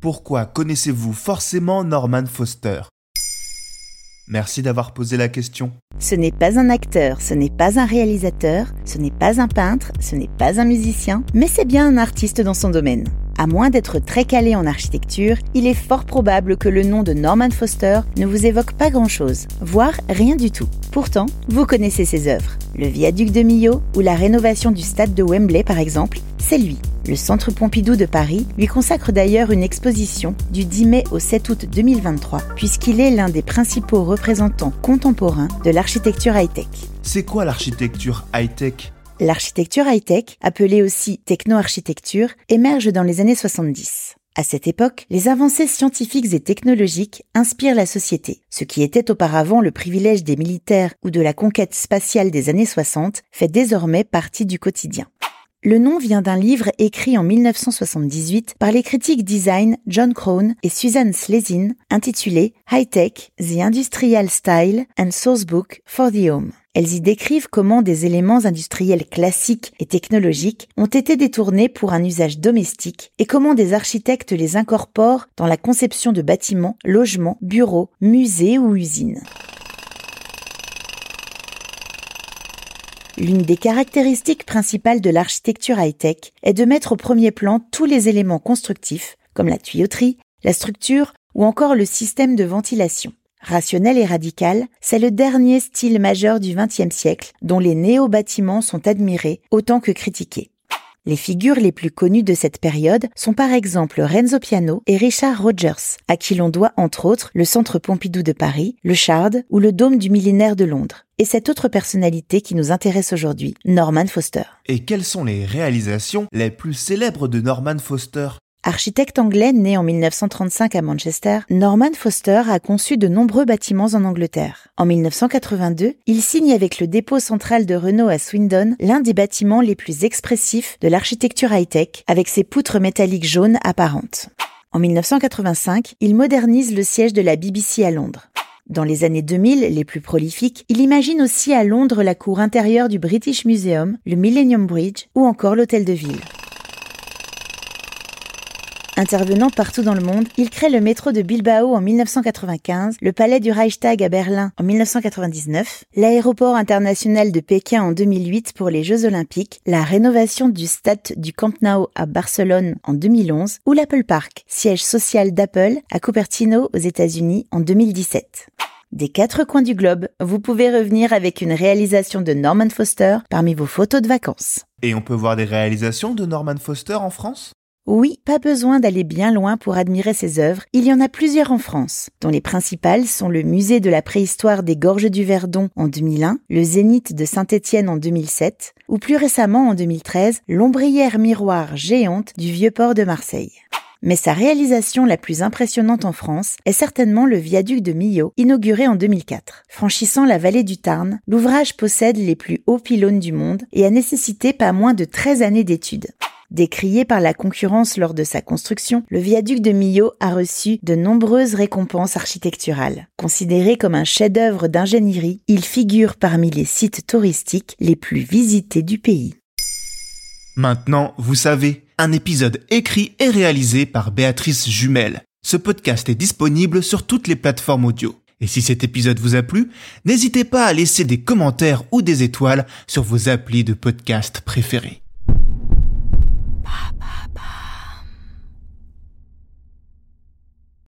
Pourquoi connaissez-vous forcément Norman Foster? Merci d'avoir posé la question. Ce n'est pas un acteur, ce n'est pas un réalisateur, ce n'est pas un peintre, ce n'est pas un musicien, mais c'est bien un artiste dans son domaine. À moins d'être très calé en architecture, il est fort probable que le nom de Norman Foster ne vous évoque pas grand-chose, voire rien du tout. Pourtant, vous connaissez ses œuvres. Le viaduc de Millau ou la rénovation du stade de Wembley par exemple, c'est lui. Le Centre Pompidou de Paris lui consacre d'ailleurs une exposition du 10 mai au 7 août 2023, puisqu'il est l'un des principaux représentants contemporains de l'architecture high-tech. C'est quoi l'architecture high-tech? L'architecture high-tech, appelée aussi techno-architecture, émerge dans les années 70. À cette époque, les avancées scientifiques et technologiques inspirent la société. Ce qui était auparavant le privilège des militaires ou de la conquête spatiale des années 60 fait désormais partie du quotidien. Le nom vient d'un livre écrit en 1978 par les critiques design John Crone et Susan Slezin intitulé High Tech, The Industrial Style and Sourcebook for the Home. Elles y décrivent comment des éléments industriels classiques et technologiques ont été détournés pour un usage domestique et comment des architectes les incorporent dans la conception de bâtiments, logements, bureaux, musées ou usines. L'une des caractéristiques principales de l'architecture high-tech est de mettre au premier plan tous les éléments constructifs, comme la tuyauterie, la structure ou encore le système de ventilation. Rationnel et radical, c'est le dernier style majeur du XXe siècle dont les néo-bâtiments sont admirés autant que critiqués. Les figures les plus connues de cette période sont par exemple Renzo Piano et Richard Rogers, à qui l'on doit entre autres le Centre Pompidou de Paris, le Shard ou le Dôme du Millénaire de Londres. Et cette autre personnalité qui nous intéresse aujourd'hui, Norman Foster. Et quelles sont les réalisations les plus célèbres de Norman Foster? Architecte anglais né en 1935 à Manchester, Norman Foster a conçu de nombreux bâtiments en Angleterre. En 1982, il signe avec le dépôt central de Renault à Swindon l'un des bâtiments les plus expressifs de l'architecture high-tech, avec ses poutres métalliques jaunes apparentes. En 1985, il modernise le siège de la BBC à Londres. Dans les années 2000, les plus prolifiques, il imagine aussi à Londres la cour intérieure du British Museum, le Millennium Bridge ou encore l'hôtel de ville. Intervenant partout dans le monde, il crée le métro de Bilbao en 1995, le palais du Reichstag à Berlin en 1999, l'aéroport international de Pékin en 2008 pour les Jeux Olympiques, la rénovation du stade du Camp Nou à Barcelone en 2011 ou l'Apple Park, siège social d'Apple à Cupertino aux États-Unis en 2017. Des quatre coins du globe, vous pouvez revenir avec une réalisation de Norman Foster parmi vos photos de vacances. Et on peut voir des réalisations de Norman Foster en France? Oui, pas besoin d'aller bien loin pour admirer ses œuvres, il y en a plusieurs en France, dont les principales sont le Musée de la préhistoire des Gorges du Verdon en 2001, le Zénith de Saint-Étienne en 2007, ou plus récemment en 2013, l'ombrière miroir géante du Vieux-Port de Marseille. Mais sa réalisation la plus impressionnante en France est certainement le viaduc de Millau, inauguré en 2004. Franchissant la vallée du Tarn, l'ouvrage possède les plus hauts pylônes du monde et a nécessité pas moins de 13 années d'études. Décrié par la concurrence lors de sa construction, le viaduc de Millau a reçu de nombreuses récompenses architecturales. Considéré comme un chef-d'œuvre d'ingénierie, il figure parmi les sites touristiques les plus visités du pays. Maintenant, vous savez, un épisode écrit et réalisé par Béatrice Jumel. Ce podcast est disponible sur toutes les plateformes audio. Et si cet épisode vous a plu, n'hésitez pas à laisser des commentaires ou des étoiles sur vos applis de podcast préférés.